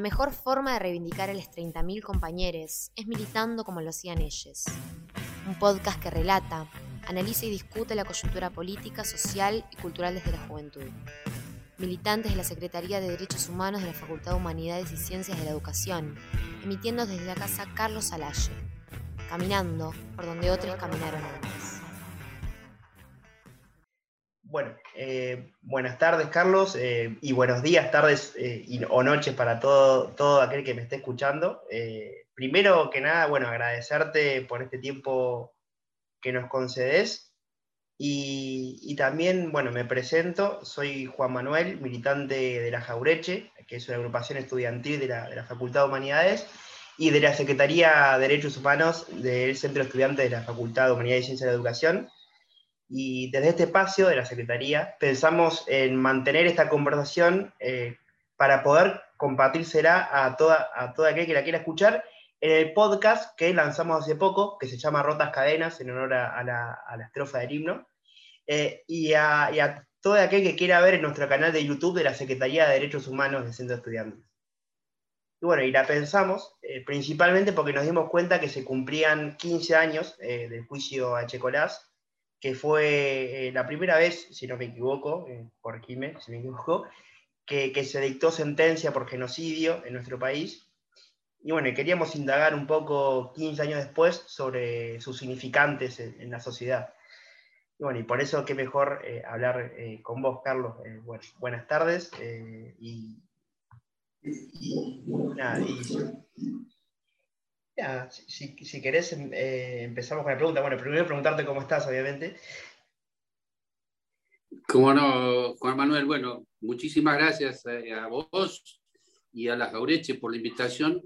La mejor forma de reivindicar a los 30.000 compañeros es militando como lo hacían ellos. Un podcast que relata, analiza y discute la coyuntura política, social y cultural desde la juventud. Militantes de la Secretaría de Derechos Humanos de la Facultad de Humanidades y Ciencias de la Educación, emitiendo desde la casa Carlos Salaye, caminando por donde otros caminaron antes. Bueno, eh, buenas tardes, Carlos, eh, y buenos días, tardes eh, o noches para todo, todo aquel que me esté escuchando. primero que nada, bueno, agradecerte por este tiempo que nos concedes. Y, también, bueno, me presento, soy Juan Manuel, militante de la Jaureche, que es una agrupación estudiantil de la, de la Facultad de Humanidades, y de la Secretaría de Derechos Humanos del Centro Estudiante de la Facultad de Humanidades y Ciencias de la Educación y desde este espacio de la Secretaría pensamos en mantener esta conversación eh, para poder compartírsela a toda, a toda aquel que la quiera escuchar en el podcast que lanzamos hace poco, que se llama Rotas Cadenas, en honor a, la, estrofa del himno, eh, y, a, todo aquel que quiera ver en nuestro canal de YouTube de la Secretaría de Derechos Humanos del Centro de Estudiantes. Y bueno, y la pensamos eh, principalmente porque nos dimos cuenta que se cumplían 15 años del juicio a Checolás, que fue eh, la primera vez, si no me equivoco, eh, por si me equivoco, que, se dictó sentencia por genocidio en nuestro país. Y bueno, queríamos indagar un poco 15 años después sobre sus significantes en, la sociedad. Y bueno, y por eso qué mejor eh, hablar con vos, Carlos. buenas tardes. y, nada, y si, si, querés, em, eh, empezamos con la pregunta. Bueno, primero preguntarte cómo estás, obviamente. Cómo no, Juan Manuel. Bueno, muchísimas gracias eh, a, vos y a la Jaureche por la invitación,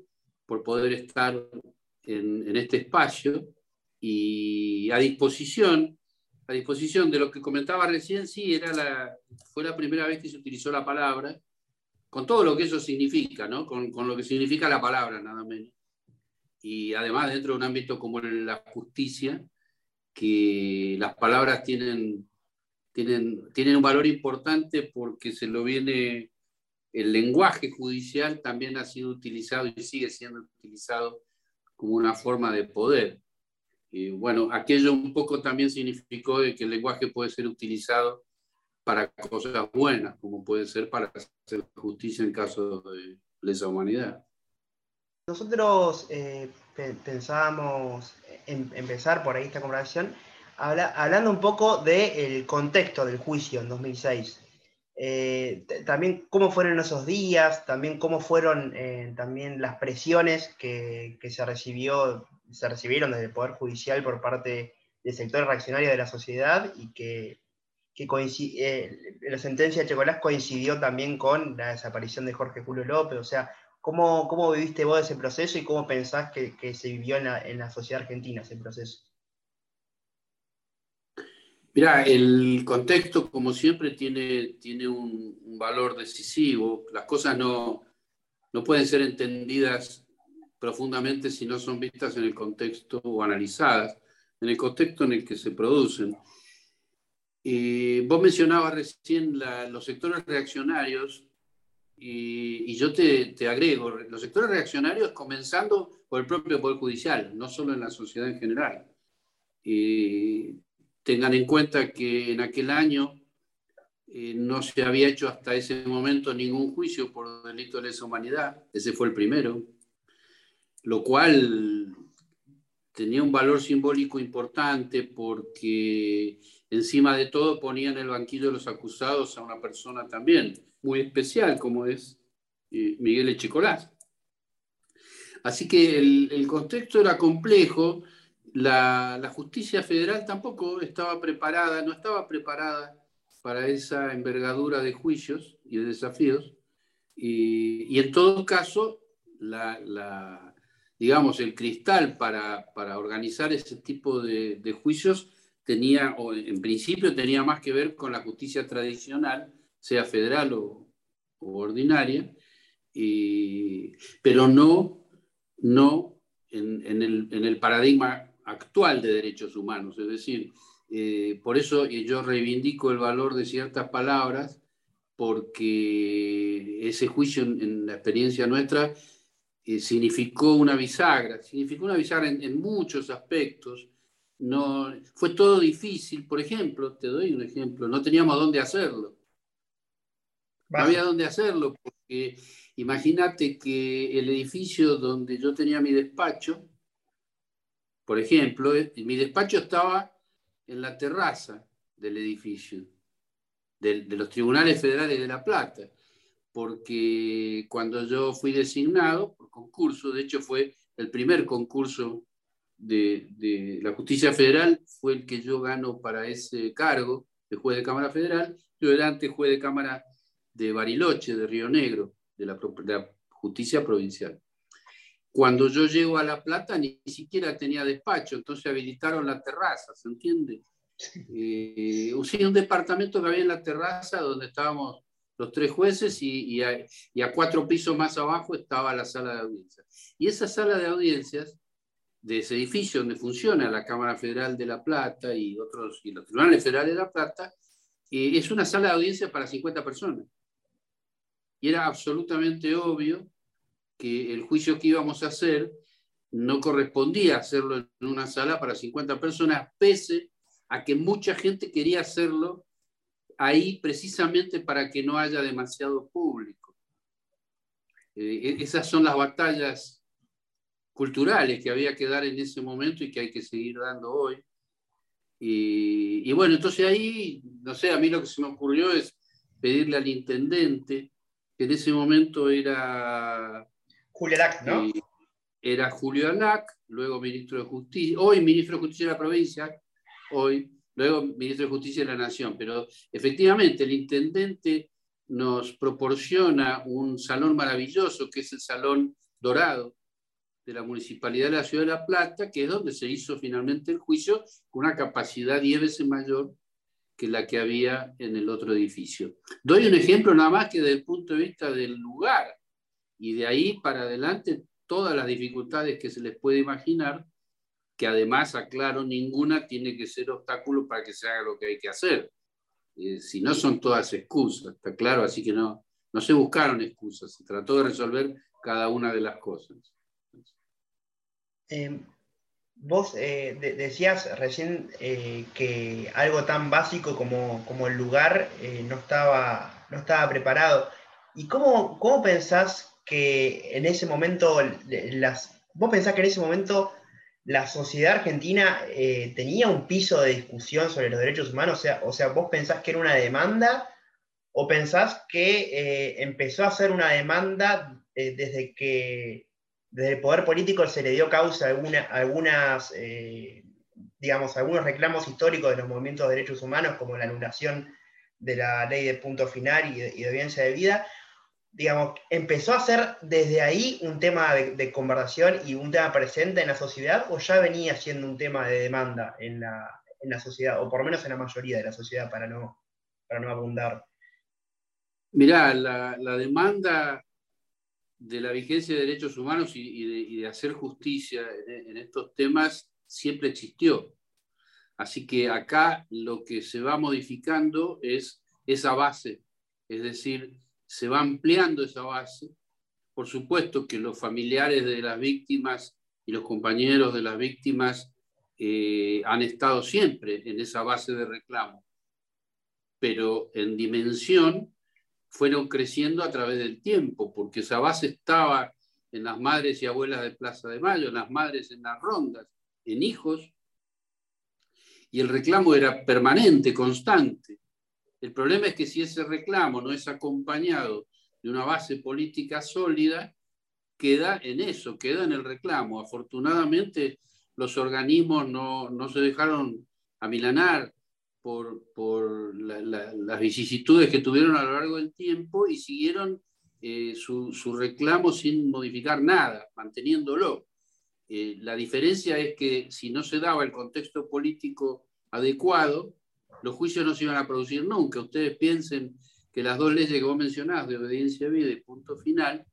por poder estar en, este espacio y a disposición, a disposición de lo que comentaba recién, sí, era la, fue la primera vez que se utilizó la palabra, con todo lo que eso significa, ¿no? con, con lo que significa la palabra, nada menos y además dentro de un ámbito como la justicia, que las palabras tienen, tienen, tienen un valor importante porque se lo viene, el lenguaje judicial también ha sido utilizado y sigue siendo utilizado como una forma de poder. Y bueno, aquello un poco también significó que el lenguaje puede ser utilizado para cosas buenas, como puede ser para hacer justicia en caso de lesa humanidad. Nosotros eh, pensábamos empezar por ahí esta conversación hablando un poco del contexto del juicio en 2006. Eh, también cómo fueron esos días, también cómo fueron eh, también las presiones que, se, recibió, se recibieron desde el Poder Judicial por parte del sector reaccionario de la sociedad y que, la sentencia de Checolás coincidió también con la desaparición de Jorge Julio López, o sea, ¿Cómo, ¿Cómo, viviste vos ese proceso y cómo pensás que, que se vivió en la, en la, sociedad argentina ese proceso? Mira, el contexto, como siempre, tiene, tiene un, valor decisivo. Las cosas no, no pueden ser entendidas profundamente si no son vistas en el contexto o analizadas en el contexto en el que se producen. Y vos mencionabas recién los sectores reaccionarios y, yo te, agrego, los sectores reaccionarios comenzando por el propio Poder Judicial, no solo en la sociedad en general. tengan en cuenta que en aquel año eh, no se había hecho hasta ese momento ningún juicio por delito de lesa humanidad, ese fue el primero, lo cual tenía un valor simbólico importante porque encima de todo ponía en el banquillo de los acusados a una persona también muy especial como es eh, Miguel Echecolás. Así que el, contexto era complejo, la, justicia federal tampoco estaba preparada, no estaba preparada para esa envergadura de juicios y de desafíos, y, en todo caso, la, digamos, el cristal para, organizar ese tipo de, de juicios tenía, o en principio tenía más que ver con la justicia tradicional, sea federal o, ordinaria, pero no, no en, el, paradigma actual de derechos humanos. Es decir, eh, por eso yo reivindico el valor de ciertas palabras porque ese juicio en, la experiencia nuestra eh, significó una bisagra, significó una bisagra en, muchos aspectos. No, fue todo difícil, por ejemplo, te doy un ejemplo, no teníamos dónde hacerlo. No había dónde hacerlo, porque imagínate que el edificio donde yo tenía mi despacho, por ejemplo, eh, mi despacho estaba en la terraza del edificio de, los tribunales federales de La Plata, porque cuando yo fui designado por concurso, de hecho fue el primer concurso de, la justicia federal, fue el que yo gano para ese cargo de juez de Cámara Federal, yo era antes juez de Cámara de Bariloche, de Río Negro, de la, justicia provincial. Cuando yo llego a La Plata ni siquiera tenía despacho, entonces habilitaron la terraza, ¿se entiende? Eh, un departamento que había en la terraza donde estábamos los tres jueces y, a, cuatro pisos más abajo estaba la sala de audiencias. Y esa sala de audiencias de ese edificio donde funciona la Cámara Federal de La Plata y, otros, y los tribunales federales de La Plata, eh, es una sala de audiencias para 50 personas. Y era absolutamente obvio que el juicio que íbamos a hacer no correspondía hacerlo en una sala para 50 personas, pese a que mucha gente quería hacerlo ahí precisamente para que no haya demasiado público. Eh, e-, esas son las batallas culturales que había que dar en ese momento y que hay que seguir dando hoy. Y, bueno, entonces ahí, no sé, a mí lo que se me ocurrió es pedirle al intendente, que en ese momento era... Julio Alac, ¿no? Eh, era Julio Alac, luego ministro de Justicia, hoy ministro de Justicia de la provincia, hoy, luego ministro de Justicia de la Nación, pero efectivamente el intendente nos proporciona un salón maravilloso, que es el Salón Dorado de la Municipalidad de la Ciudad de La Plata, que es donde se hizo finalmente el juicio, con una capacidad 10 veces mayor que la que había en el otro edificio. Doy un ejemplo nada más que desde el punto de vista del lugar, y de ahí para adelante todas las dificultades que se les puede imaginar, que además, aclaro, ninguna tiene que ser obstáculo para que se haga lo que hay que hacer. Eh, si no, son todas excusas, está claro, así que no, no se buscaron excusas, se trató de resolver cada una de las cosas. Em, vos eh, decías recién eh, que algo tan básico como, como el lugar no, estaba, no estaba preparado. ¿Y cómo, cómo pensás que en ese momento, las, vos pensás que en ese momento la sociedad argentina eh, tenía un piso de discusión sobre los derechos humanos? O sea, o sea, ¿vos pensás que era una demanda o pensás que eh, empezó a ser una demanda eh, desde que desde el poder político se le dio causa a alguna, algunas, digamos, algunos reclamos históricos de los movimientos de derechos humanos, como la anulación de la ley de punto final y de, y de audiencia de vida? digamos, empezó a ser desde ahí un tema de, conversación y un tema presente en la sociedad o ya venía siendo un tema de demanda en la, sociedad, o por lo menos en la mayoría de la sociedad, para no, para no abundar? Mirá, la, demanda de la vigencia de derechos humanos y, de, hacer justicia en, en estos temas siempre existió. Así que acá lo que se va modificando es esa base, es decir, se va ampliando esa base. Por supuesto que los familiares de las víctimas y los compañeros de las víctimas eh, han estado siempre en esa base de reclamo, pero en dimensión fueron creciendo a través del tiempo, porque esa base estaba en las madres y abuelas de Plaza de Mayo, en las madres en las rondas, en hijos, y el reclamo era permanente, constante. El problema es que si ese reclamo no es acompañado de una base política sólida, queda en eso, queda en el reclamo. Afortunadamente, los organismos no, se dejaron amilanar por, las vicisitudes que tuvieron a lo largo del tiempo y siguieron eh, su, reclamo sin modificar nada, manteniéndolo. Eh, la diferencia es que si no se daba el contexto político adecuado, los juicios no se iban a producir nunca. Ustedes piensen que las dos leyes que vos mencionás, de obediencia a vida y punto final,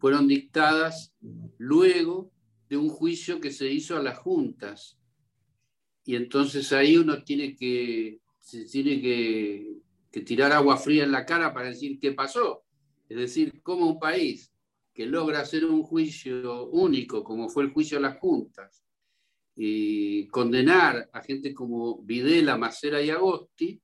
fueron dictadas luego de un juicio que se hizo a las juntas. Y entonces ahí uno tiene que, tiene que, tirar agua fría en la cara para decir qué pasó. Es decir, cómo un país que logra hacer un juicio único, como fue el juicio de las juntas, y condenar a gente como Videla, Macera y Agosti,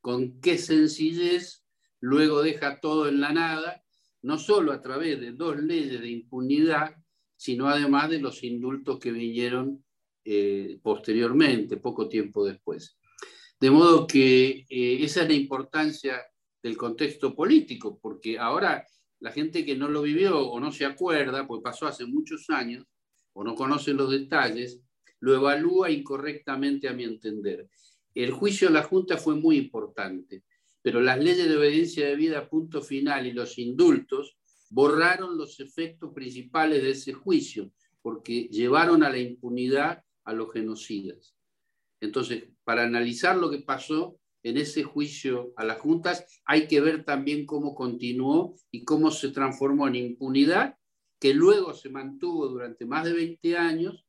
con qué sencillez luego deja todo en la nada, no solo a través de dos leyes de impunidad, sino además de los indultos que vinieron eh, posteriormente, poco tiempo después. De modo que eh, esa es la importancia del contexto político, porque ahora la gente que no lo vivió o no se acuerda, pues pasó hace muchos años, o no conoce los detalles, lo evalúa incorrectamente a mi entender. El juicio de la Junta fue muy importante, pero las leyes de obediencia de vida, punto final, y los indultos borraron los efectos principales de ese juicio, porque llevaron a la impunidad a los genocidas. Entonces, para analizar lo que pasó en ese juicio a las juntas, hay que ver también cómo continuó y cómo se transformó en impunidad, que luego se mantuvo durante más de 20 años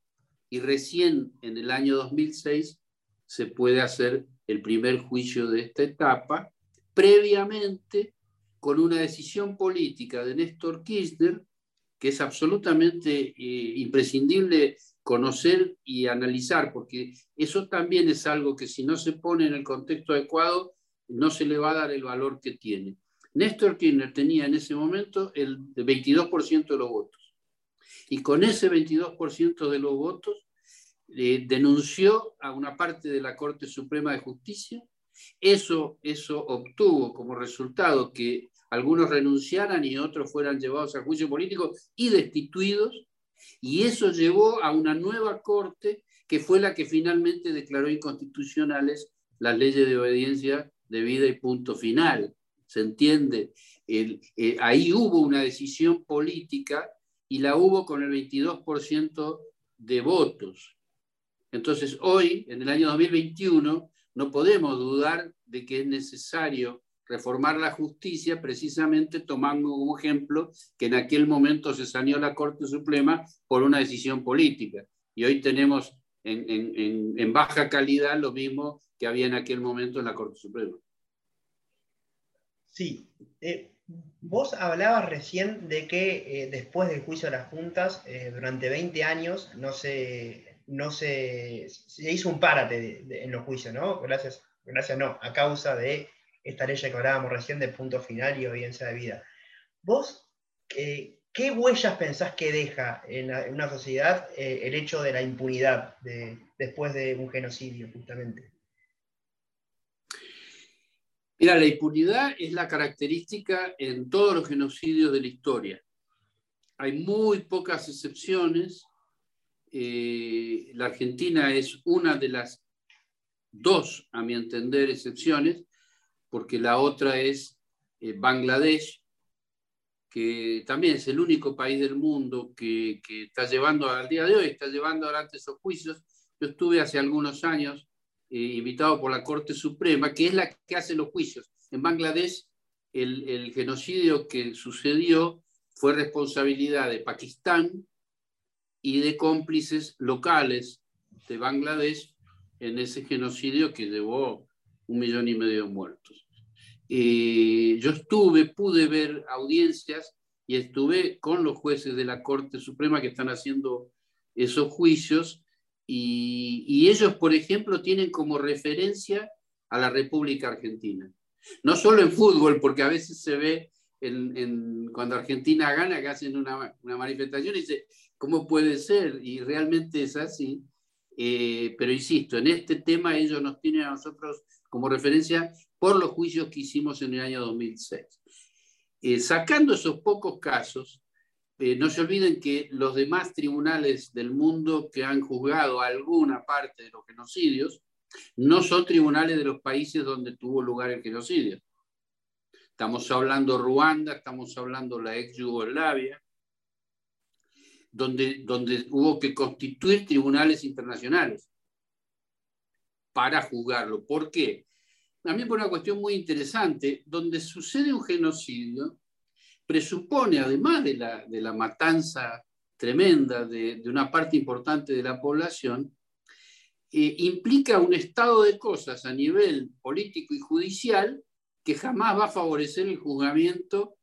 y recién en el año 2006 se puede hacer el primer juicio de esta etapa, previamente con una decisión política de Néstor Kirchner, que es absolutamente eh, imprescindible conocer y analizar, porque eso también es algo que si no se pone en el contexto adecuado, no se le va a dar el valor que tiene. Néstor Kirchner tenía en ese momento el 22% de los votos. Y con ese 22% de los votos eh, denunció a una parte de la Corte Suprema de Justicia. Eso, eso obtuvo como resultado que algunos renunciaran y otros fueran llevados a juicio político y destituidos. Y eso llevó a una nueva Corte que fue la que finalmente declaró inconstitucionales las leyes de obediencia de vida y punto final. ¿Se entiende? Eh, ahí hubo una decisión política y la hubo con el 22% de votos. Entonces, hoy, en el año 2021, no podemos dudar de que es necesario reformar la justicia precisamente tomando como ejemplo que en aquel momento se saneó la Corte Suprema por una decisión política. Y hoy tenemos en, baja calidad lo mismo que había en aquel momento en la Corte Suprema. Sí. Eh, vos hablabas recién de que eh, después del juicio de las juntas, eh, durante 20 años no se no se, se hizo un párate en los juicios, ¿no? Gracias, gracias no, a causa de esta ley que hablábamos recién de punto final y audiencia de vida. ¿Vos eh, qué huellas pensás que deja en, una sociedad eh, el hecho de la impunidad después de un genocidio, justamente? Mira, la impunidad es la característica en todos los genocidios de la historia. Hay muy pocas excepciones eh, la Argentina es una de las dos, a mi entender, excepciones, porque la otra es eh, Bangladesh, que también es el único país del mundo que, está llevando al día de hoy, está llevando adelante esos juicios. Yo estuve hace algunos años eh, invitado por la Corte Suprema, que es la que hace los juicios. En Bangladesh, el, el genocidio que sucedió fue responsabilidad de Pakistán, y de cómplices locales de Bangladesh en ese genocidio que llevó un millón y medio de muertos. Eh, yo estuve, pude ver audiencias y estuve con los jueces de la Corte Suprema que están haciendo esos juicios y, ellos, por ejemplo, tienen como referencia a la República Argentina. No solo en fútbol, porque a veces se ve en, cuando Argentina gana que hacen una, una manifestación y dice, ¿Cómo puede ser? Y realmente es así. Eh, pero insisto, en este tema ellos nos tienen a nosotros como referencia por los juicios que hicimos en el año 2006. Eh, sacando esos pocos casos, eh, no se olviden que los demás tribunales del mundo que han juzgado alguna parte de los genocidios no son tribunales de los países donde tuvo lugar el genocidio. Estamos hablando Ruanda, estamos hablando la ex Yugoslavia, donde, donde hubo que constituir tribunales internacionales para juzgarlo. ¿Por qué? También por una cuestión muy interesante, donde sucede un genocidio, presupone, además de la, de la matanza tremenda de, de, una parte importante de la población, eh, implica un estado de cosas a nivel político y judicial que jamás va a favorecer el juzgamiento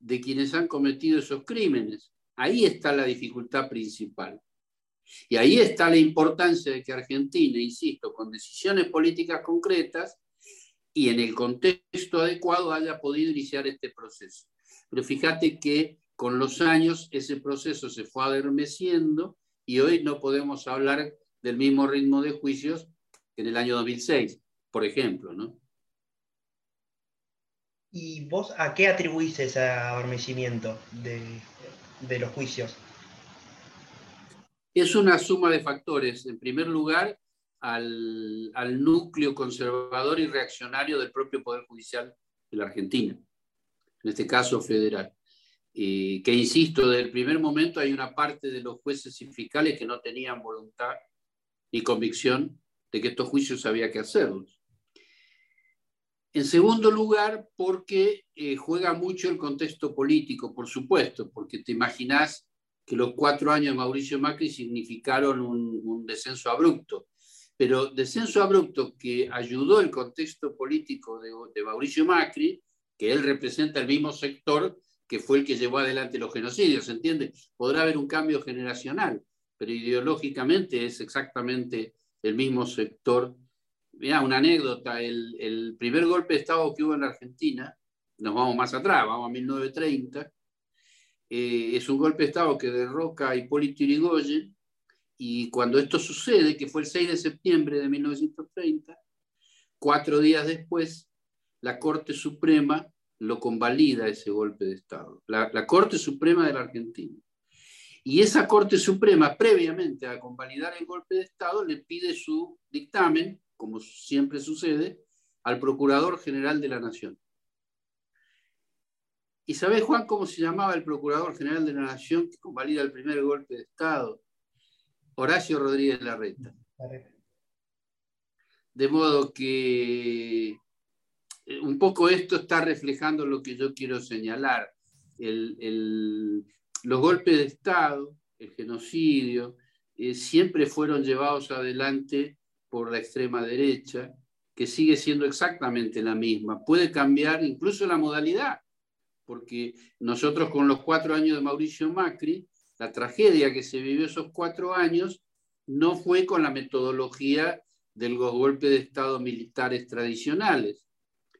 de quienes han cometido esos crímenes. Ahí está la dificultad principal. Y ahí está la importancia de que Argentina, insisto, con decisiones políticas concretas y en el contexto adecuado haya podido iniciar este proceso. Pero fíjate que con los años ese proceso se fue adormeciendo y hoy no podemos hablar del mismo ritmo de juicios que en el año 2006, por ejemplo, ¿no? ¿Y vos a qué atribuís ese adormecimiento de, de los juicios? Es una suma de factores. En primer lugar, al, al, núcleo conservador y reaccionario del propio Poder Judicial de la Argentina, en este caso federal. Eh, que insisto, desde el primer momento hay una parte de los jueces y fiscales que no tenían voluntad ni convicción de que estos juicios había que hacerlos. En segundo lugar, porque eh, juega mucho el contexto político, por supuesto, porque te imaginás que los cuatro años de Mauricio Macri significaron un, descenso abrupto, pero descenso abrupto que ayudó el contexto político de, de, Mauricio Macri, que él representa el mismo sector que fue el que llevó adelante los genocidios, ¿entiende? Podrá haber un cambio generacional, pero ideológicamente es exactamente el mismo sector Mira, una anécdota, el, el, primer golpe de Estado que hubo en la Argentina, nos vamos más atrás, vamos a 1930, eh, es un golpe de Estado que derroca a Hipólito Yrigoyen, y cuando esto sucede, que fue el 6 de septiembre de 1930, cuatro días después, la Corte Suprema lo convalida ese golpe de Estado, la, Corte Suprema de la Argentina. Y esa Corte Suprema, previamente a convalidar el golpe de Estado, le pide su dictamen como siempre sucede, al Procurador General de la Nación. ¿Y sabés, Juan, cómo se llamaba el Procurador General de la Nación que convalida el primer golpe de Estado? Horacio Rodríguez Larreta. De modo que eh, un poco esto está reflejando lo que yo quiero señalar. los golpes de Estado, el genocidio, eh, siempre fueron llevados adelante por la extrema derecha, que sigue siendo exactamente la misma. Puede cambiar incluso la modalidad, porque nosotros con los cuatro años de Mauricio Macri, la tragedia que se vivió esos cuatro años no fue con la metodología de los golpes de Estado militares tradicionales.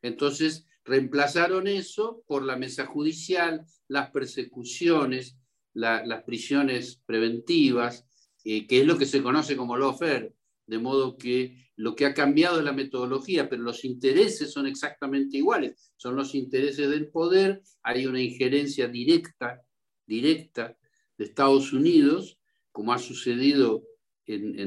Entonces, reemplazaron eso por la mesa judicial, las persecuciones, las prisiones preventivas, eh, que es lo que se conoce como lawfare, de modo que lo que ha cambiado es la metodología, pero los intereses son exactamente iguales. Son los intereses del poder, hay una injerencia directa, directa de Estados Unidos, como ha sucedido en,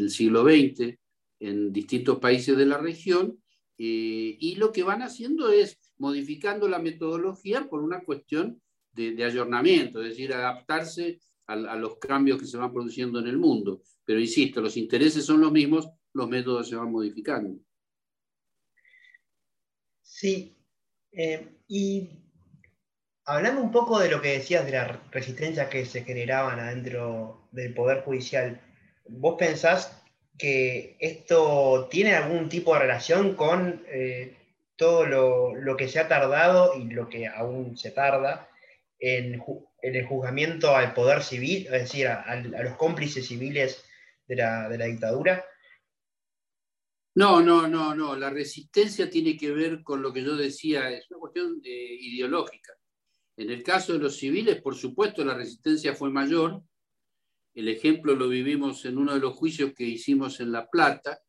el siglo XX en distintos países de la región, eh, y lo que van haciendo es modificando la metodología por una cuestión de, de ayornamiento, es decir, adaptarse a, los cambios que se van produciendo en el mundo. Pero insisto, los intereses son los mismos, los métodos se van modificando. Sí, eh, y hablando un poco de lo que decías de la resistencia que se generaban adentro del Poder Judicial, ¿vos pensás que esto tiene algún tipo de relación con eh, todo lo, lo, que se ha tardado y lo que aún se tarda en, el juzgamiento al poder civil, es decir, a, los cómplices civiles de la, dictadura? No, no, no, no. La resistencia tiene que ver con lo que yo decía, es una cuestión ideológica. En el caso de los civiles, por supuesto, la resistencia fue mayor. El ejemplo lo vivimos en uno de los juicios que hicimos en La Plata,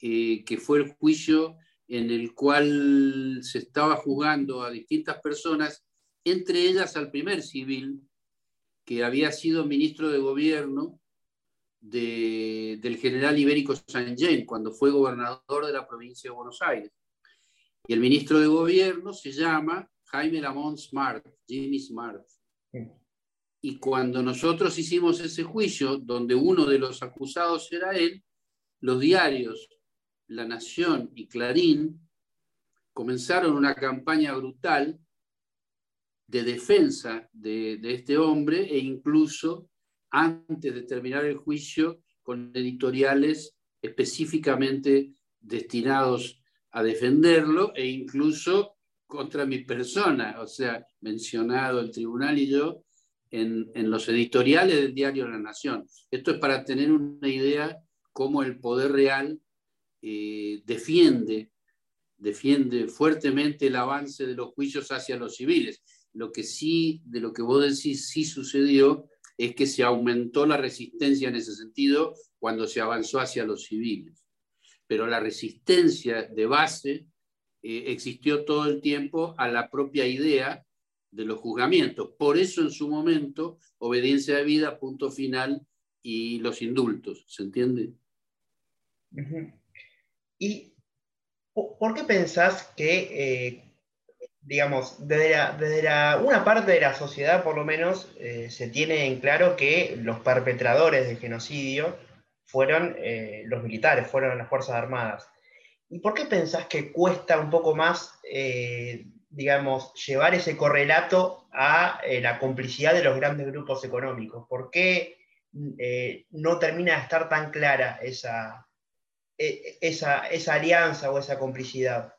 eh, que fue el juicio en el cual se estaba juzgando a distintas personas entre ellas al primer civil, que había sido ministro de gobierno del general Ibérico Jean cuando fue gobernador de la provincia de Buenos Aires. Y el ministro de gobierno se llama Jaime Lamont Smart, Jimmy Smart. Y cuando nosotros hicimos ese juicio, donde uno de los acusados era él, los diarios La Nación y Clarín comenzaron una campaña brutal de defensa de, este hombre e incluso antes de terminar el juicio con editoriales específicamente destinados a defenderlo e incluso contra mi persona, o sea, mencionado el tribunal y yo en, los editoriales del diario La Nación. Esto es para tener una idea cómo el poder real eh, defiende, defiende fuertemente el avance de los juicios hacia los civiles. Lo que sí, de lo que vos decís, sí sucedió es que se aumentó la resistencia en ese sentido cuando se avanzó hacia los civiles. Pero la resistencia de base eh, existió todo el tiempo a la propia idea de los juzgamientos. Por eso en su momento, obediencia de vida, punto final y los indultos, ¿se entiende? ¿Y por qué pensás que, eh, digamos, desde, una parte de la sociedad por lo menos eh, se tiene en claro que los perpetradores del genocidio fueron los militares, fueron las Fuerzas Armadas? ¿Y por qué pensás que cuesta un poco más digamos, llevar ese correlato a eh, la complicidad de los grandes grupos económicos? ¿Por qué eh, no termina de estar tan clara esa, e, esa, alianza o esa complicidad?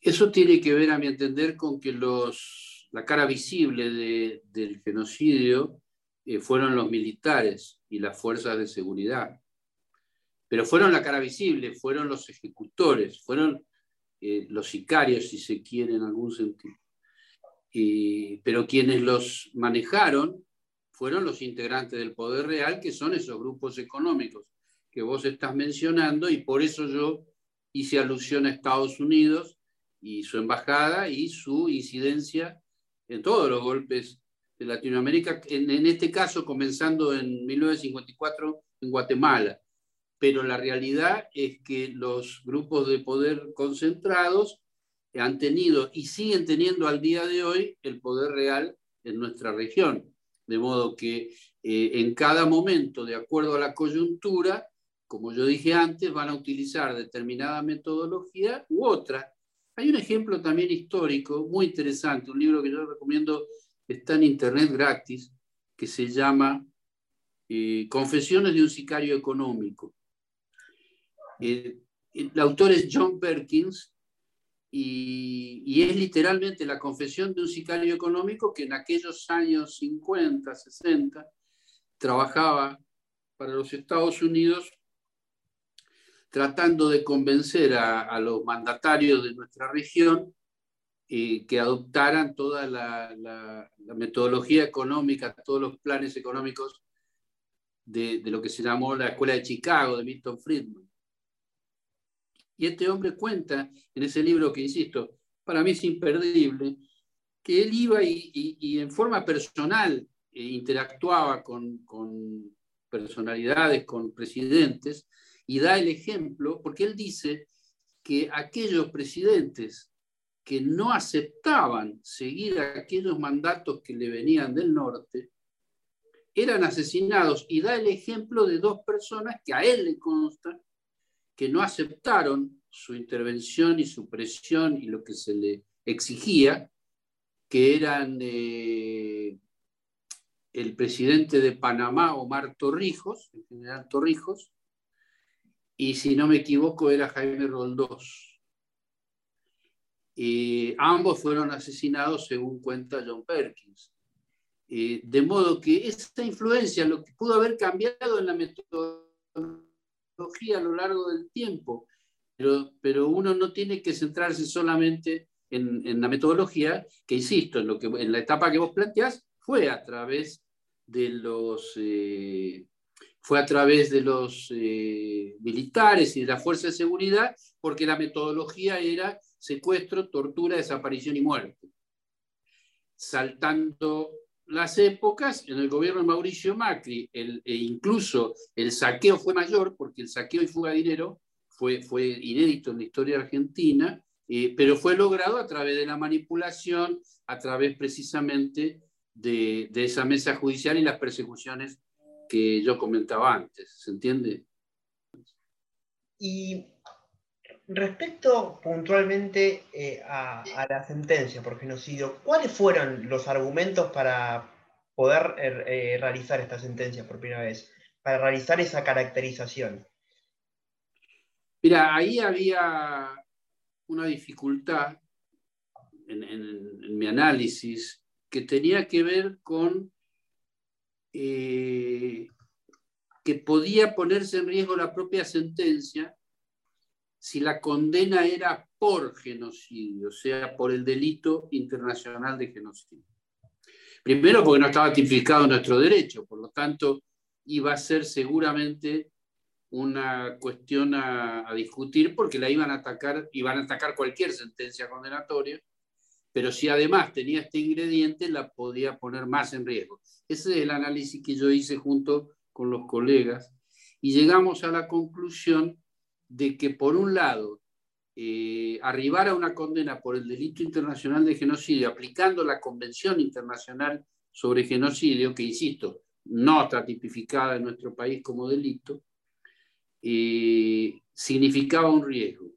Eso tiene que ver, a mi entender, con que los, la cara visible del genocidio eh, fueron los militares y las fuerzas de seguridad. Pero fueron la cara visible, fueron los ejecutores, fueron eh, los sicarios, si se quiere, en algún sentido. pero quienes los manejaron fueron los integrantes del poder real, que son esos grupos económicos que vos estás mencionando, y por eso yo hice alusión a Estados Unidos y su embajada y su incidencia en todos los golpes de Latinoamérica, en, en este caso comenzando en 1954 en Guatemala pero la realidad es que los grupos de poder concentrados han tenido y siguen teniendo al día de hoy el poder real en nuestra región. De modo que eh, en cada momento, de acuerdo a la coyuntura, como yo dije antes, van a utilizar determinada metodología u otra. Hay un ejemplo también histórico muy interesante, un libro que yo recomiendo, está en internet gratis, que se llama eh, Confesiones de un sicario económico. Eh, el autor es John Perkins y, es literalmente la confesión de un sicario económico que en aquellos años 50, 60 trabajaba para los Estados Unidos tratando de convencer a, los mandatarios de nuestra región eh, que adoptaran toda la, metodología económica, todos los planes económicos de, lo que se llamó la Escuela de Chicago de Milton Friedman. Y este hombre cuenta en ese libro que, insisto, para mí es imperdible, que él iba y, en forma personal eh, interactuaba con, personalidades, con presidentes, y da el ejemplo, porque él dice que aquellos presidentes que no aceptaban seguir aquellos mandatos que le venían del norte, eran asesinados. Y da el ejemplo de dos personas que a él le consta que no aceptaron su intervención y su presión y lo que se le exigía, que eran eh, el presidente de Panamá, Omar Torrijos, el general Torrijos, y si no me equivoco era Jaime Roldós. ambos fueron asesinados según cuenta John Perkins. Eh, de modo que esta influencia, lo que pudo haber cambiado en la metodología, a lo largo del tiempo, pero, pero uno no tiene que centrarse solamente en, la metodología, que insisto, en, lo que, en la etapa que vos planteás, fue a través de los, eh, fue a través de los eh, militares y de la fuerza de seguridad, porque la metodología era secuestro, tortura, desaparición y muerte. Saltando las épocas, en el gobierno de Mauricio Macri, e incluso el saqueo fue mayor, porque el saqueo y fuga de dinero fue, fue inédito en la historia argentina, eh, pero fue logrado a través de la manipulación, a través precisamente de, de, esa mesa judicial y las persecuciones que yo comentaba antes. ¿Se entiende? Y Respecto puntualmente eh, a, la sentencia por genocidio, ¿cuáles fueron los argumentos para poder er, eh, realizar esta sentencia por primera vez? Para realizar esa caracterización. Mira, ahí había una dificultad en, mi análisis que tenía que ver con eh, que podía ponerse en riesgo la propia sentencia si la condena era por genocidio, o sea, por el delito internacional de genocidio. Primero porque no estaba tipificado nuestro derecho, por lo tanto iba a ser seguramente una cuestión a, a, discutir porque la iban a atacar, iban a atacar cualquier sentencia condenatoria, pero si además tenía este ingrediente, la podía poner más en riesgo. Ese es el análisis que yo hice junto con los colegas y llegamos a la conclusión de que, por un lado, eh, arribar a una condena por el delito internacional de genocidio aplicando la Convención Internacional sobre Genocidio, que, insisto, no está tipificada en nuestro país como delito, eh, significaba un riesgo.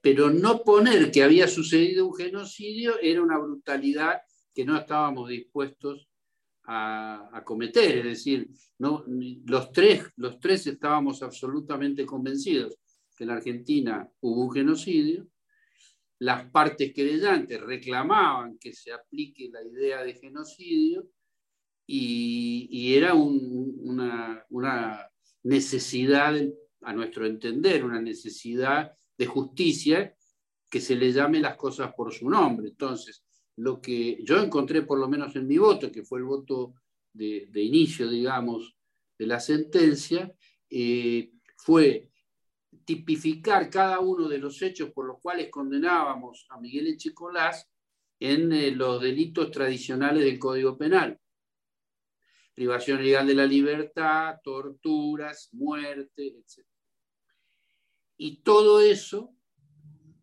Pero no poner que había sucedido un genocidio era una brutalidad que no estábamos dispuestos a, cometer. Es decir, no, los, tres, los tres estábamos absolutamente convencidos que en Argentina hubo un genocidio. Las partes querellantes reclamaban que se aplique la idea de genocidio y, era una, una necesidad, a nuestro entender, una necesidad de justicia que se le llame las cosas por su nombre. Entonces, lo que yo encontré, por lo menos en mi voto, que fue el voto de, inicio, digamos, de la sentencia, eh, fue tipificar cada uno de los hechos por los cuales condenábamos a Miguel Echecolás en eh, los delitos tradicionales del Código Penal. Privación legal de la libertad, torturas, muerte, etc. Y todo eso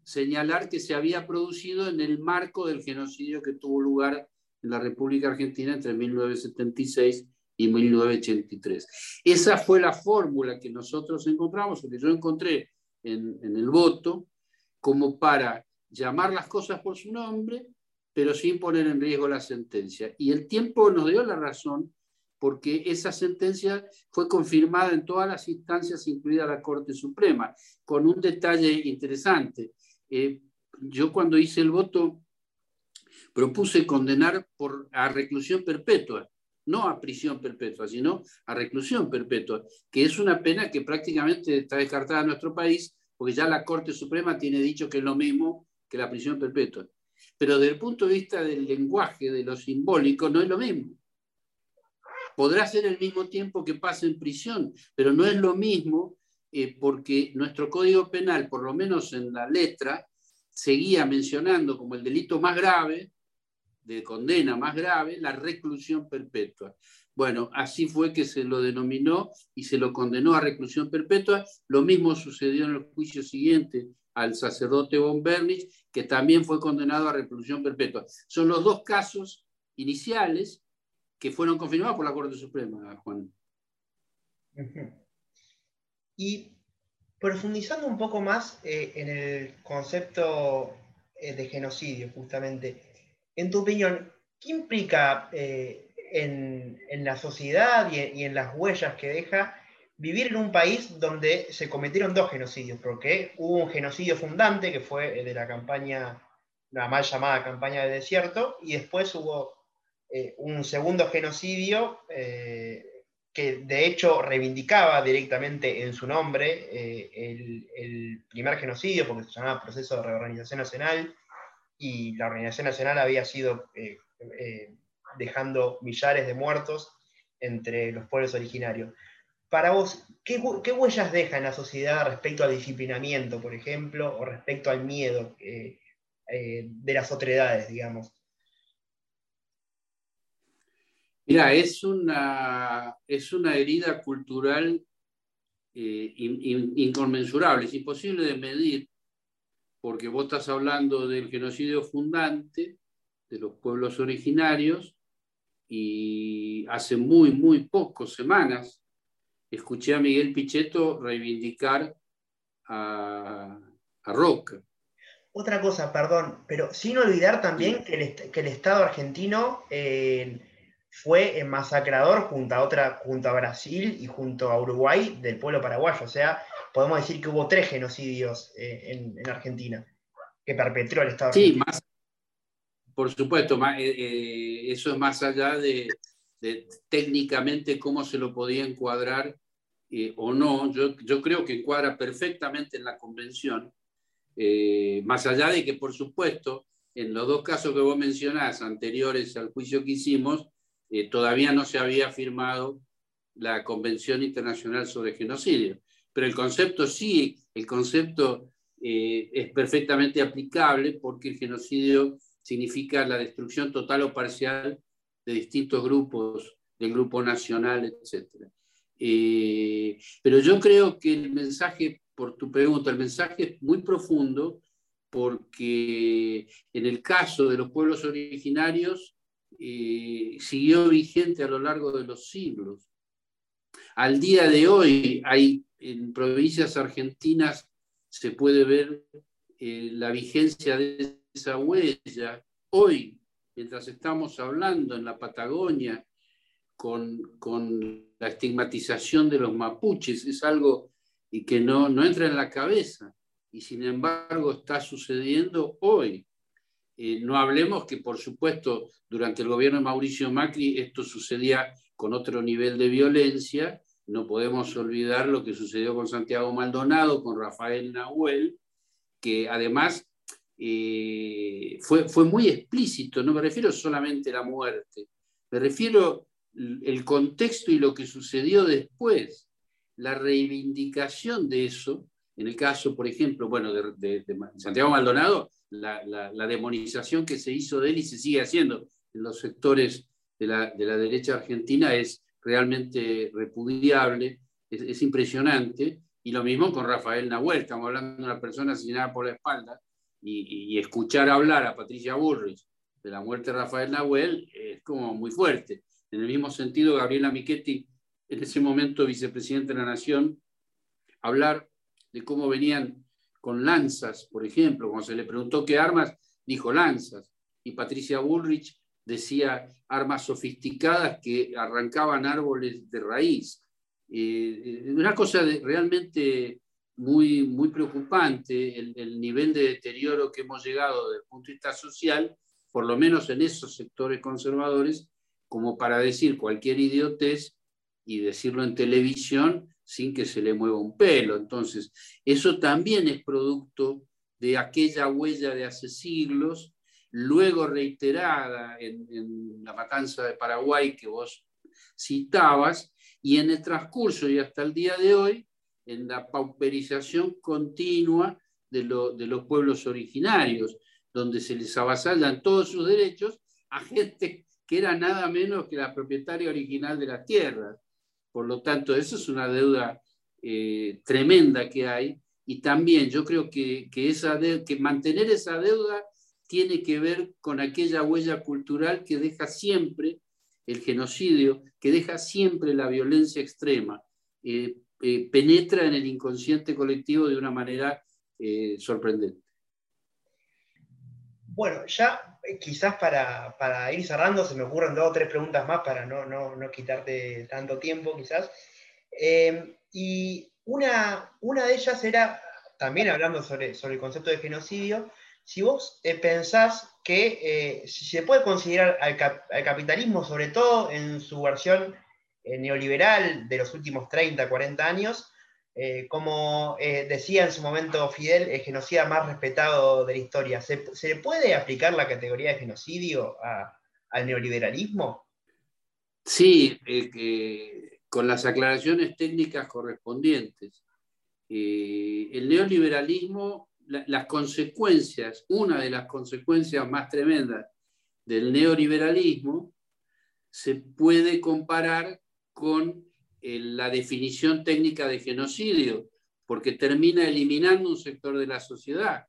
señalar que se había producido en el marco del genocidio que tuvo lugar en la República Argentina entre 1976 y 1983. Esa fue la fórmula que nosotros encontramos, que yo encontré en, en el voto, como para llamar las cosas por su nombre, pero sin poner en riesgo la sentencia. Y el tiempo nos dio la razón porque esa sentencia fue confirmada en todas las instancias, incluida la Corte Suprema, con un detalle interesante. Eh, yo cuando hice el voto propuse condenar por, a reclusión perpetua, no a prisión perpetua, sino a reclusión perpetua, que es una pena que prácticamente está descartada en nuestro país, porque ya la Corte Suprema tiene dicho que es lo mismo que la prisión perpetua. Pero desde el punto de vista del lenguaje, de lo simbólico, no es lo mismo. Podrá ser el mismo tiempo que pase en prisión, pero no es lo mismo eh, porque nuestro Código Penal, por lo menos en la letra, seguía mencionando como el delito más grave, de condena más grave, la reclusión perpetua. Bueno, así fue que se lo denominó y se lo condenó a reclusión perpetua. Lo mismo sucedió en el juicio siguiente al sacerdote von Bernich, que también fue condenado a reclusión perpetua. Son los dos casos iniciales que fueron confirmados por la Corte Suprema, Juan. Y profundizando un poco más eh, en el concepto eh, de genocidio, justamente, en tu opinión, ¿qué implica eh, en, la sociedad y en, las huellas que deja vivir en un país donde se cometieron dos genocidios? Porque hubo un genocidio fundante, que fue el de la campaña, la mal llamada campaña de desierto, y después hubo un segundo genocidio que de hecho reivindicaba directamente en su nombre eh, el, primer genocidio, porque se llamaba Proceso de Reorganización Nacional, y la Organización Nacional había sido eh, eh, dejando millares de muertos entre los pueblos originarios. Para vos, ¿qué, ¿qué, huellas deja en la sociedad respecto al disciplinamiento, por ejemplo, o respecto al miedo de las otredades, digamos? Mira, es una, es una herida cultural eh, inconmensurable, es imposible de medir, porque vos estás hablando del genocidio fundante de los pueblos originarios y hace muy, muy pocas semanas escuché a Miguel Pichetto reivindicar a, Roca. Otra cosa, perdón, pero sin olvidar también que, el, Estado argentino... Eh, fue masacrador junto a otra, junto a Brasil y junto a Uruguay del pueblo paraguayo. O sea, podemos decir que hubo tres genocidios eh, en, Argentina que perpetró el Estado. Sí, más, por supuesto, eh, eh, eso es más allá de, técnicamente cómo se lo podía encuadrar o no. Yo, yo, creo que encuadra perfectamente en la convención, más allá de que, por supuesto, en los dos casos que vos mencionás, anteriores al juicio que hicimos, eh, todavía no se había firmado la Convención Internacional sobre Genocidio. Pero el concepto sí, el concepto eh, es perfectamente aplicable porque el genocidio significa la destrucción total o parcial de distintos grupos, del grupo nacional, etc. Eh, pero yo creo que el mensaje, por tu pregunta, el mensaje es muy profundo porque en el caso de los pueblos originarios eh, siguió vigente a lo largo de los siglos. Al día de hoy hay en provincias argentinas se puede ver eh, la vigencia de esa huella. Hoy, mientras estamos hablando en la Patagonia, con, la estigmatización de los mapuches, es algo que no, no entra en la cabeza y sin embargo está sucediendo hoy. Eh, no hablemos que, por supuesto, durante el gobierno de Mauricio Macri esto sucedía con otro nivel de violencia. No podemos olvidar lo que sucedió con Santiago Maldonado, con Rafael Nahuel, que además eh, fue, fue muy explícito. No me refiero solamente a la muerte, me refiero el contexto y lo que sucedió después, la reivindicación de eso en el caso, por ejemplo, bueno, de, Santiago Maldonado, la, demonización que se hizo de él y se sigue haciendo en los sectores de la, derecha argentina es realmente repudiable, es, impresionante. Y lo mismo con Rafael Nahuel, estamos hablando de una persona asesinada por la espalda, y, escuchar hablar a Patricia Bullrich de la muerte de Rafael Nahuel es como muy fuerte. En el mismo sentido, Gabriela Michetti, en ese momento vicepresidente de la Nación, hablar de cómo venían con lanzas, por ejemplo, cuando se le preguntó qué armas, dijo lanzas, y Patricia Bullrich decía armas sofisticadas que arrancaban árboles de raíz. Eh, una cosa realmente muy, muy preocupante, el, el, nivel de deterioro que hemos llegado desde el punto de vista social, por lo menos en esos sectores conservadores, como para decir cualquier idiotez y decirlo en televisión sin que se le mueva un pelo. Entonces, eso también es producto de aquella huella de hace siglos, luego reiterada en, la matanza de Paraguay que vos citabas, y en el transcurso y hasta el día de hoy, en la pauperización continua de, los pueblos originarios, donde se les avasallan todos sus derechos a gente que era nada menos que la propietaria original de las tierras. Por lo tanto, eso es una deuda eh, tremenda que hay y también yo creo que, esa que mantener esa deuda tiene que ver con aquella huella cultural que deja siempre el genocidio, que deja siempre la violencia extrema, eh, eh, penetra en el inconsciente colectivo de una manera sorprendente. Bueno, ya quizás para, ir cerrando, se me ocurren dos o tres preguntas más para no, no, quitarte tanto tiempo, quizás. Eh, y una, una de ellas era, también hablando sobre, sobre el concepto de genocidio, si vos eh, pensás que eh, si se puede considerar al, capitalismo, sobre todo en su versión neoliberal de los últimos 30, 40 años, como decía en su momento Fidel, el genocida más respetado de la historia, ¿se, puede aplicar la categoría de genocidio al neoliberalismo? Sí, con las aclaraciones técnicas correspondientes. Eh, el neoliberalismo, las consecuencias, una de las consecuencias más tremendas del neoliberalismo, se puede comparar con eh, la definición técnica de genocidio, porque termina eliminando un sector de la sociedad.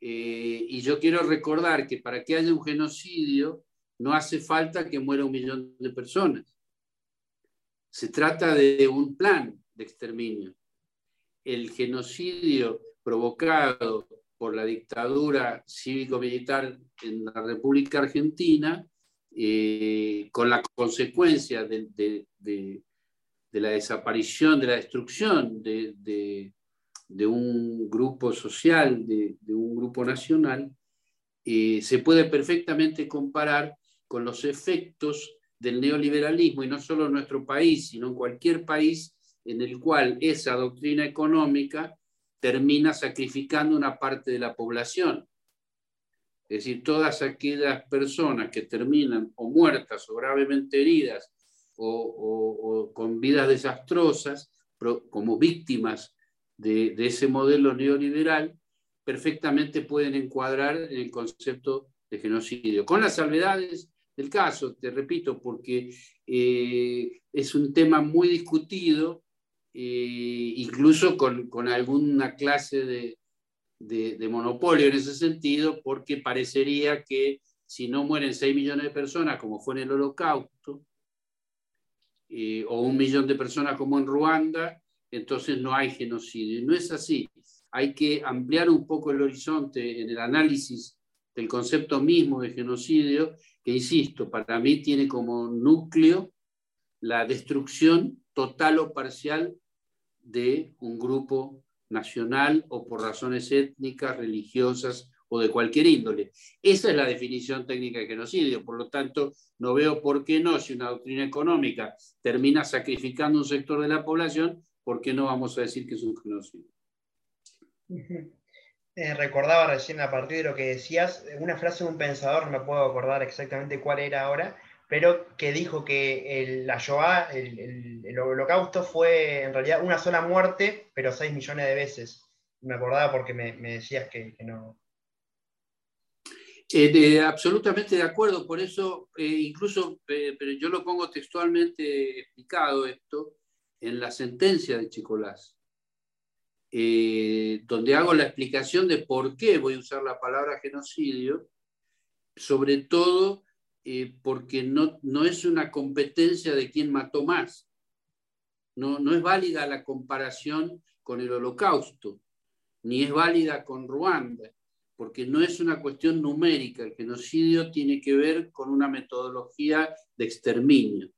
Eh, y yo quiero recordar que para que haya un genocidio no hace falta que muera un millón de personas. Se trata de un plan de exterminio. El genocidio provocado por la dictadura cívico-militar en la República Argentina eh, con la consecuencia de, la desaparición, de la destrucción de, un grupo social, de, un grupo nacional, eh, se puede perfectamente comparar con los efectos del neoliberalismo, y no solo en nuestro país, sino en cualquier país en el cual esa doctrina económica termina sacrificando una parte de la población. Es decir, todas aquellas personas que terminan o muertas o gravemente heridas o, con vidas desastrosas como víctimas de, ese modelo neoliberal, perfectamente pueden encuadrar en el concepto de genocidio, con las salvedades del caso, te repito, porque eh, es un tema muy discutido eh, incluso con, alguna clase de, de, monopolio en ese sentido, porque parecería que si no mueren 6 millones de personas, como fue en el holocausto, eh, o un millón de personas como en Ruanda, entonces no hay genocidio. Y no es así. Hay que ampliar un poco el horizonte en el análisis del concepto mismo de genocidio, que, insisto, para mí tiene como núcleo la destrucción total o parcial de un grupo nacional o por razones étnicas, religiosas o de cualquier índole. Esa es la definición técnica de genocidio. Por lo tanto, no veo por qué no, si una doctrina económica termina sacrificando un sector de la población, ¿por qué no vamos a decir que es un genocidio? Eh, recordaba recién a partir de lo que decías, una frase de un pensador, no puedo acordar exactamente cuál era ahora, pero que dijo que el, la Shoah, el, holocausto, fue en realidad una sola muerte, pero seis millones de veces. Me acordaba porque me, decías que, no. Eh, absolutamente de acuerdo, por eso eh, incluso, eh, pero yo lo pongo textualmente explicado esto en la sentencia de Chicolás, donde hago la explicación de por qué voy a usar la palabra genocidio, sobre todo eh, porque no, no, es una competencia de quién mató más. No, no es válida la comparación con el holocausto, ni es válida con Ruanda, porque no es una cuestión numérica. El genocidio tiene que ver con una metodología de exterminio,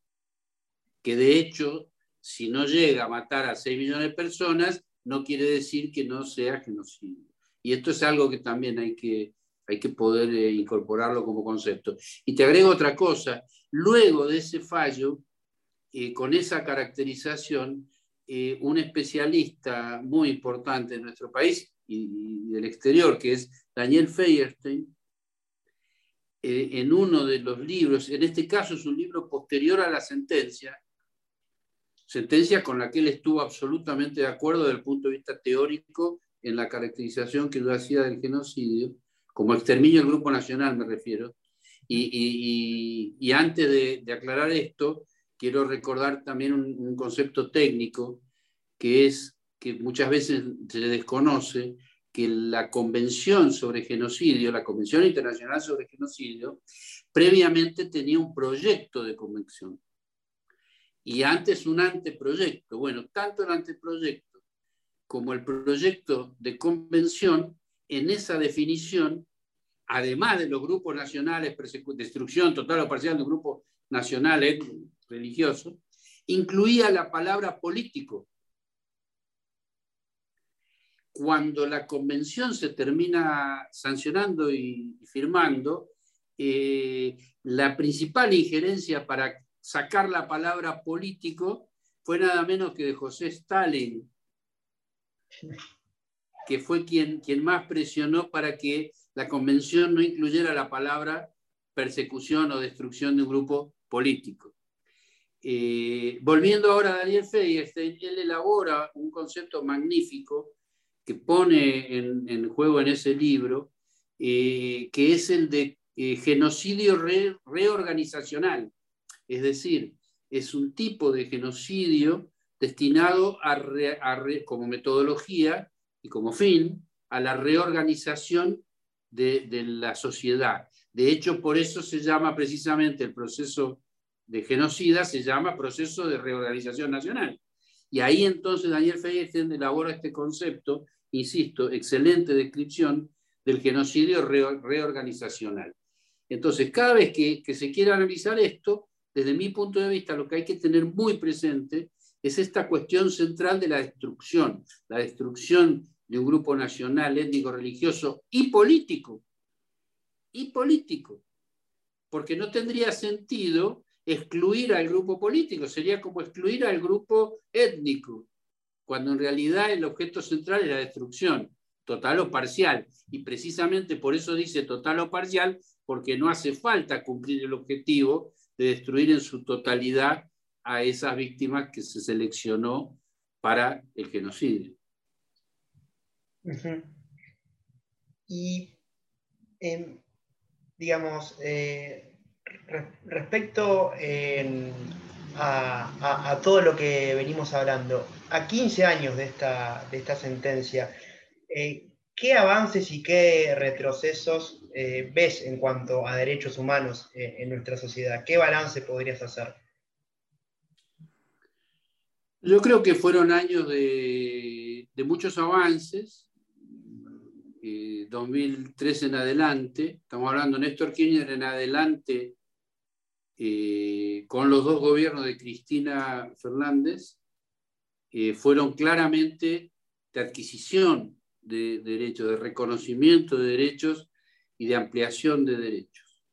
que de hecho, si no llega a matar a 6 millones de personas, no quiere decir que no sea genocidio. Y esto es algo que también hay que hay que poder eh, incorporarlo como concepto. Y te agrego otra cosa, luego de ese fallo, eh, con esa caracterización, eh, un especialista muy importante en nuestro país y, del exterior, que es Daniel Feierstein, en uno de los libros, en este caso es un libro posterior a la sentencia, sentencia con la que él estuvo absolutamente de acuerdo desde el punto de vista teórico en la caracterización que yo hacía del genocidio, como exterminio del Grupo Nacional me refiero. Y, antes de, aclarar esto, quiero recordar también un, concepto técnico que es que muchas veces se desconoce, que la Convención sobre Genocidio, la Convención Internacional sobre Genocidio, previamente tenía un proyecto de convención y antes un anteproyecto. Bueno, tanto el anteproyecto como el proyecto de convención en esa definición, además de los grupos nacionales, destrucción total o parcial de un grupo nacional religioso, incluía la palabra político. Cuando la convención se termina sancionando y, firmando, eh, la principal injerencia para sacar la palabra político fue nada menos que de José Stalin, que fue quien, quien más presionó para que la convención no incluyera la palabra persecución o destrucción de un grupo político. Eh, volviendo ahora a Daniel Feyerstein, él elabora un concepto magnífico que pone en, juego en ese libro, eh, que es el de eh, genocidio reorganizacional. Es decir, es un tipo de genocidio destinado a, como metodología y como fin a la reorganización de, la sociedad. De hecho, por eso se llama precisamente el proceso de genocida, se llama proceso de reorganización nacional. Y ahí entonces Daniel Feyerstein elabora este concepto, insisto, excelente descripción del genocidio reorganizacional. Entonces, cada vez que, que se quiera analizar esto, desde mi punto de vista, lo que hay que tener muy presente es esta cuestión central de la destrucción, la destrucción de un grupo nacional, étnico, religioso y político. Y político. Porque no tendría sentido excluir al grupo político, sería como excluir al grupo étnico, cuando en realidad el objeto central es la destrucción, total o parcial. Y precisamente por eso dice total o parcial, porque no hace falta cumplir el objetivo de destruir en su totalidad a esas víctimas que se seleccionó para el genocidio. Y, em, digamos, eh, respecto em, a, todo lo que venimos hablando, a 15 años de esta, de esta sentencia, eh, ¿qué avances y qué retrocesos eh, ves en cuanto a derechos humanos en nuestra sociedad? ¿Qué balance podrías hacer? Yo creo que fueron años de, muchos avances, 2003 eh, en adelante, estamos hablando de Néstor Kirchner en adelante, eh, con los dos gobiernos de Cristina Fernández, eh, fueron claramente de adquisición de derechos, de reconocimiento de derechos y de ampliación de derechos.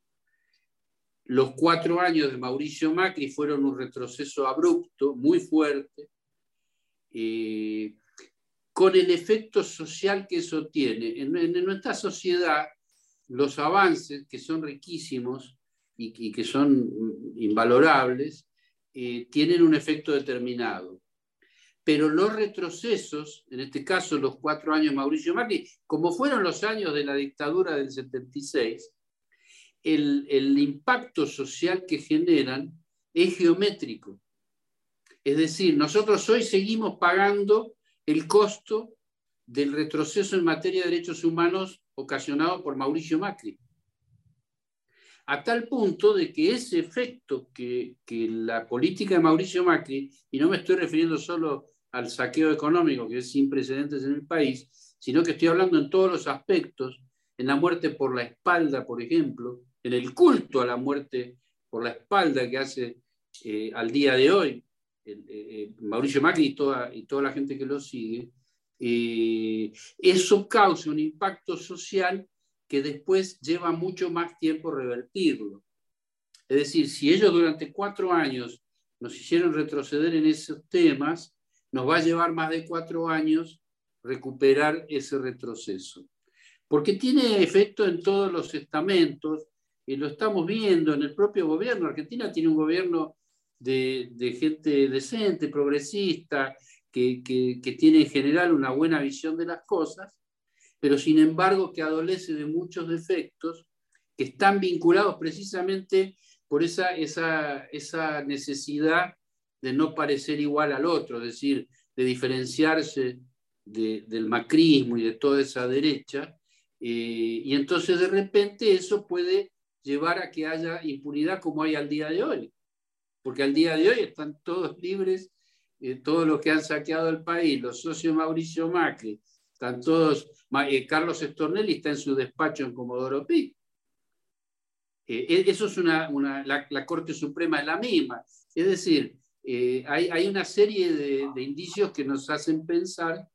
Los cuatro años de Mauricio Macri fueron un retroceso abrupto, muy fuerte, eh, con el efecto social que eso tiene. En, nuestra sociedad, los avances, que son riquísimos y, que son invalorables, eh, tienen un efecto determinado. Pero los retrocesos, en este caso los cuatro años de Mauricio Macri, como fueron los años de la dictadura del 76, el, impacto social que generan es geométrico. Es decir, nosotros hoy seguimos pagando el costo del retroceso en materia de derechos humanos ocasionado por Mauricio Macri. A tal punto de que ese efecto que, que, la política de Mauricio Macri, y no me estoy refiriendo solo al saqueo económico, que es sin precedentes en el país, sino que estoy hablando en todos los aspectos, en la muerte por la espalda, por ejemplo, en el culto a la muerte por la espalda que hace eh, al día de hoy eh, eh, Mauricio Macri y toda, y toda la gente que lo sigue, eso causa un impacto social que después lleva mucho más tiempo revertirlo. Es decir, si ellos durante cuatro años nos hicieron retroceder en esos temas, nos va a llevar más de cuatro años recuperar ese retroceso. Porque tiene efecto en todos los estamentos, y lo estamos viendo en el propio gobierno. Argentina tiene un gobierno de, gente decente, progresista, que, tiene en general una buena visión de las cosas, pero sin embargo que adolece de muchos defectos que están vinculados precisamente por esa, esa, esa necesidad de no parecer igual al otro, es decir, de diferenciarse del macrismo y de toda esa derecha, eh, y entonces de repente eso puede llevar a que haya impunidad como hay al día de hoy. Porque al día de hoy están todos libres, eh, todos los que han saqueado el país, los socios Mauricio Macri, están todos, eh, Carlos Estornelli está en su despacho en Comodoro Pi. Eh, e, eso es una, la, Corte Suprema es la misma. Es decir, hay, hay, una serie de, de indicios que nos hacen pensar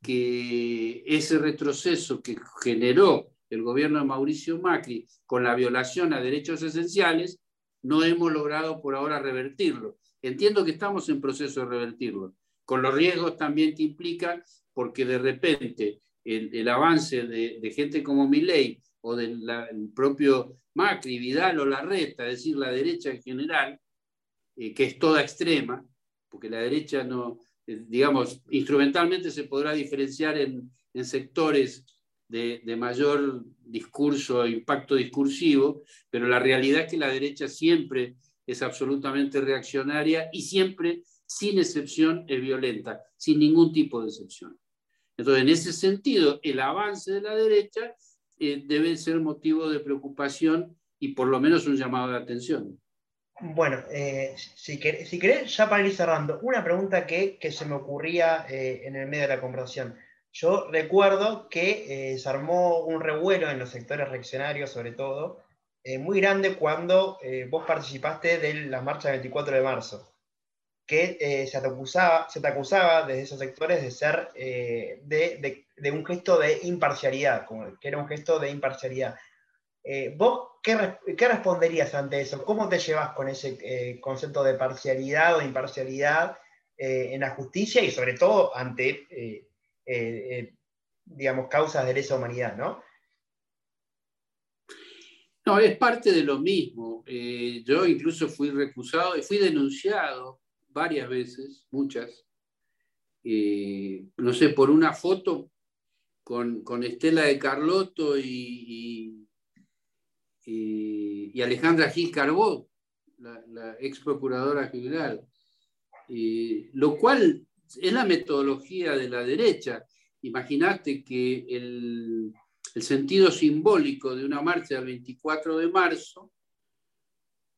que ese retroceso que generó el gobierno de Mauricio Macri con la violación a derechos esenciales, no hemos logrado por ahora revertirlo. Entiendo que estamos en proceso de revertirlo, con los riesgos también que implica, porque de repente el, avance de, gente como Milei o del propio Macri, Vidal o Larreta, es decir, la derecha en general, eh, que es toda extrema, porque la derecha no, eh, digamos, instrumentalmente se podrá diferenciar en, en sectores de, mayor discurso, impacto discursivo, pero la realidad es que la derecha siempre es absolutamente reaccionaria y siempre, sin excepción, es violenta, sin ningún tipo de excepción. Entonces, en ese sentido, el avance de la derecha eh, debe ser motivo de preocupación y por lo menos un llamado de atención. Bueno, eh, si, querés, ya para ir cerrando, una pregunta que, se me ocurría eh, en el medio de la conversación. Yo recuerdo que eh, se armó un revuelo en los sectores reaccionarios, sobre todo, eh, muy grande cuando vos participaste de la marcha del 24 de marzo, que se, te acusaba, se te acusaba desde esos sectores de ser de, de, un gesto de imparcialidad, como que era un gesto de imparcialidad. ¿Vos qué, qué, responderías ante eso? ¿Cómo te llevas con ese concepto de parcialidad o de imparcialidad en la justicia y sobre todo ante digamos, causas de lesa humanidad, ¿no? No, es parte de lo mismo. Eh, yo incluso fui recusado y fui denunciado varias veces, muchas, eh, no sé, por una foto con, Estela de Carlotto y, y, Alejandra Gil Carbó, la, ex procuradora general, eh, lo cual es la metodología de la derecha. Imagínate que el, sentido simbólico de una marcha del 24 de marzo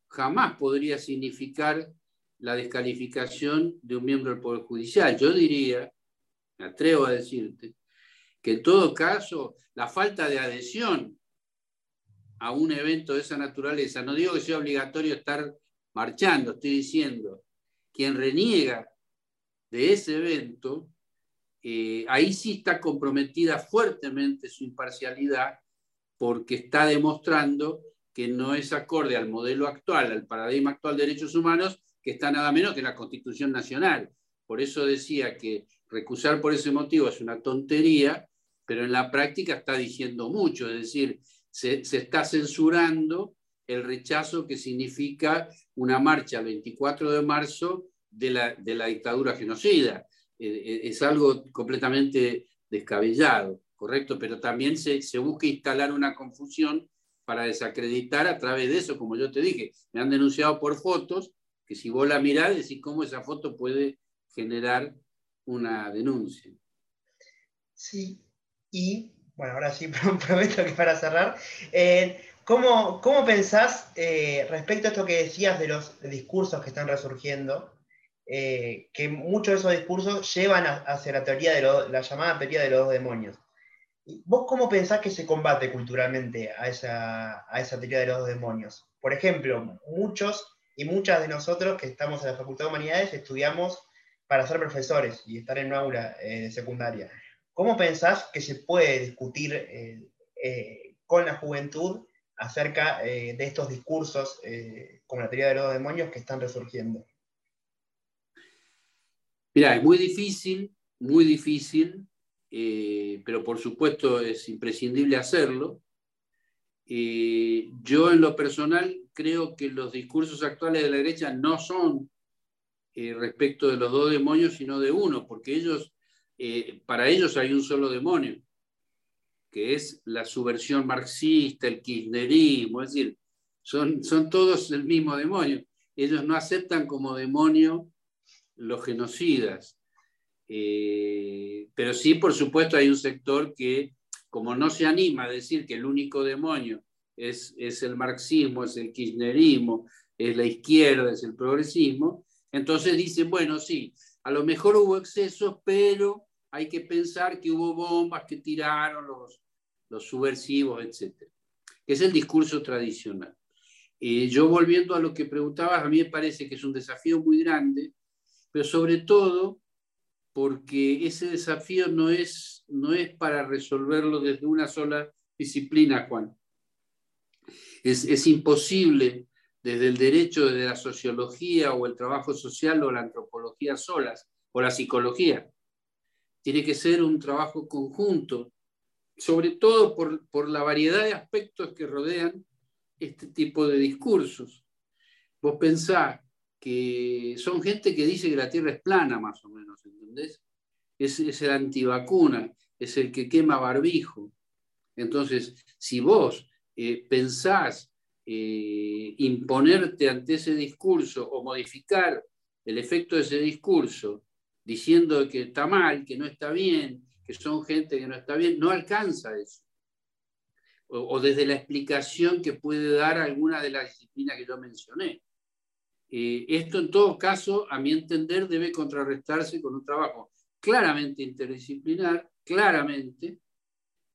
jamás podría significar la descalificación de un miembro del Poder Judicial. Yo diría, me atrevo a decirte, que en todo caso la falta de adhesión a un evento de esa naturaleza, no digo que sea obligatorio estar marchando, estoy diciendo, quien reniega de ese evento eh, ahí sí está comprometida fuertemente su imparcialidad porque está demostrando que no es acorde al modelo actual, al paradigma actual de derechos humanos, que está nada menos que la Constitución Nacional. Por eso decía que recusar por ese motivo es una tontería, pero en la práctica está diciendo mucho, es decir, se, está censurando el rechazo que significa una marcha el 24 de marzo de la, de la dictadura genocida. Eh, eh, es algo completamente descabellado, ¿correcto? Pero también se, se busca instalar una confusión para desacreditar a través de eso, como yo te dije. Me han denunciado por fotos, que si vos la mirás, decís cómo esa foto puede generar una denuncia. Sí, y bueno, ahora sí prometo que para cerrar, eh, ¿cómo, ¿cómo, pensás respecto a esto que decías de los discursos que están resurgiendo? Eh, que muchos de esos discursos llevan hacia la teoría de la llamada teoría de los dos demonios. ¿Vos cómo pensás que se combate culturalmente a esa, a esa teoría de los dos demonios? Por ejemplo, muchos y muchas de nosotros que estamos en la Facultad de Humanidades estudiamos para ser profesores y estar en una aula eh, secundaria. ¿Cómo pensás que se puede discutir eh, con la juventud acerca de estos discursos como la teoría de los demonios que están resurgiendo? Mira, es muy difícil, muy difícil, eh, pero por supuesto es imprescindible hacerlo. Eh, yo en lo personal creo que los discursos actuales de la derecha no son eh, respecto de los dos demonios, sino de uno, porque ellos, para ellos hay un solo demonio, que es la subversión marxista, el kirchnerismo, es decir, son, son todos el mismo demonio. Ellos no aceptan como demonio los genocidas. Eh, pero sí, por supuesto, hay un sector que, como no se anima a decir que el único demonio es, es el marxismo, es el kirchnerismo, es la izquierda, es el progresismo, entonces dicen, bueno, sí, a lo mejor hubo excesos, pero hay que pensar que hubo bombas que tiraron los, los subversivos, etc. Que es el discurso tradicional. Eh, yo volviendo a lo que preguntabas, a mí me parece que es un desafío muy grande pero sobre todo porque ese desafío no es, no es para resolverlo desde una sola disciplina, Juan. Es, es imposible desde el derecho, desde la sociología o el trabajo social o la antropología solas, o la psicología. Tiene que ser un trabajo conjunto, sobre todo por, por la variedad de aspectos que rodean este tipo de discursos. Vos pensás que son gente que dice que la Tierra es plana, más o menos, ¿entendés? Es, es el antivacuna, es el que quema barbijo. Entonces, si vos eh, pensás eh, imponerte ante ese discurso o modificar el efecto de ese discurso diciendo que está mal, que no está bien, que son gente que no está bien, no alcanza eso. O, o desde la explicación que puede dar alguna de las disciplinas que yo mencioné. Eh, esto en todo caso, a mi entender, debe contrarrestarse con un trabajo claramente interdisciplinar, claramente,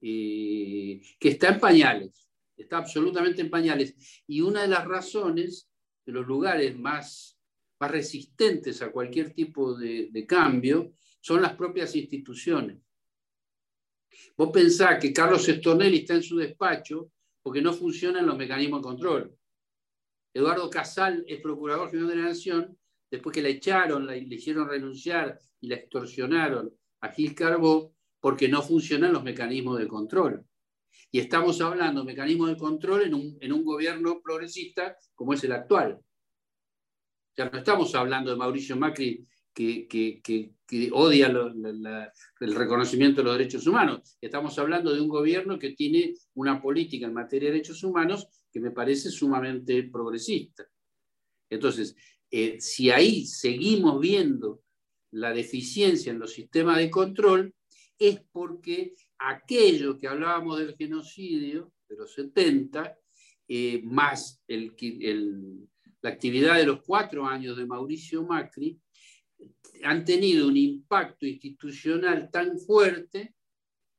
eh, que está en pañales. está absolutamente en pañales. Y una de las razones de los lugares más, más resistentes a cualquier tipo de, de cambio son las propias instituciones. Vos pensás que Carlos Estornelli está en su despacho porque no funcionan los mecanismos de control. Eduardo Casal es procurador general de la Nación, después que la echaron, le hicieron renunciar y la extorsionaron a Gil Carbó porque no funcionan los mecanismos de control. Y estamos hablando de mecanismos de control en un, en un gobierno progresista como es el actual. Sea, no estamos hablando de Mauricio Macri que, que, que, odia el reconocimiento de los derechos humanos. Estamos hablando de un gobierno que tiene una política en materia de derechos humanos que me parece sumamente progresista. Entonces, eh, si ahí seguimos viendo la deficiencia en los sistemas de control, es porque aquello que hablábamos del genocidio de los 70, eh, más la actividad de los cuatro años de Mauricio Macri, han tenido un impacto institucional tan fuerte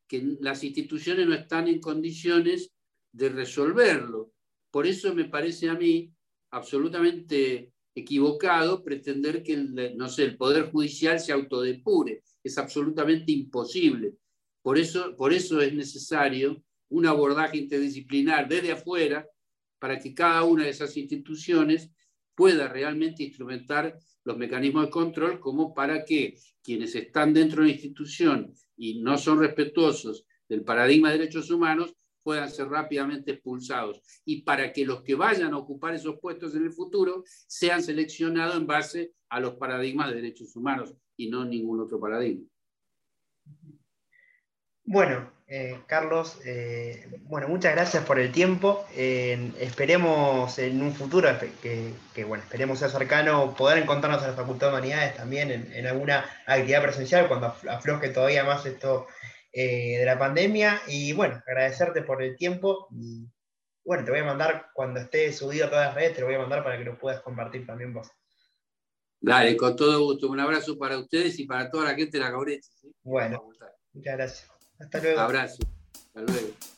que las instituciones no están en condiciones de resolverlo. Por eso me parece a mí absolutamente equivocado pretender que el, no sé, el Poder Judicial se autodepure. Es absolutamente imposible. Por eso, por eso es necesario un abordaje interdisciplinar desde afuera para que cada una de esas instituciones pueda realmente instrumentar los mecanismos de control como para que quienes están dentro de la institución y no son respetuosos del paradigma de derechos humanos puedan ser rápidamente expulsados y para que los que vayan a ocupar esos puestos en el futuro sean seleccionados en base a los paradigmas de derechos humanos y no ningún otro paradigma. Bueno, eh, Carlos, eh, bueno, muchas gracias por el tiempo. esperemos en un futuro, que, bueno, esperemos ser cercano, poder encontrarnos en la Facultad de Humanidades también en, alguna actividad presencial cuando afloje todavía más esto eh, de la pandemia. Y bueno, agradecerte por el tiempo. Y bueno, te voy a mandar, cuando esté subido a todas las redes, te lo voy a mandar para que lo puedas compartir también vos. Dale, con todo gusto. Un abrazo para ustedes y para toda la gente de la Caureche. Bueno, muchas gracias. Hasta luego. Abrazo. Hasta luego.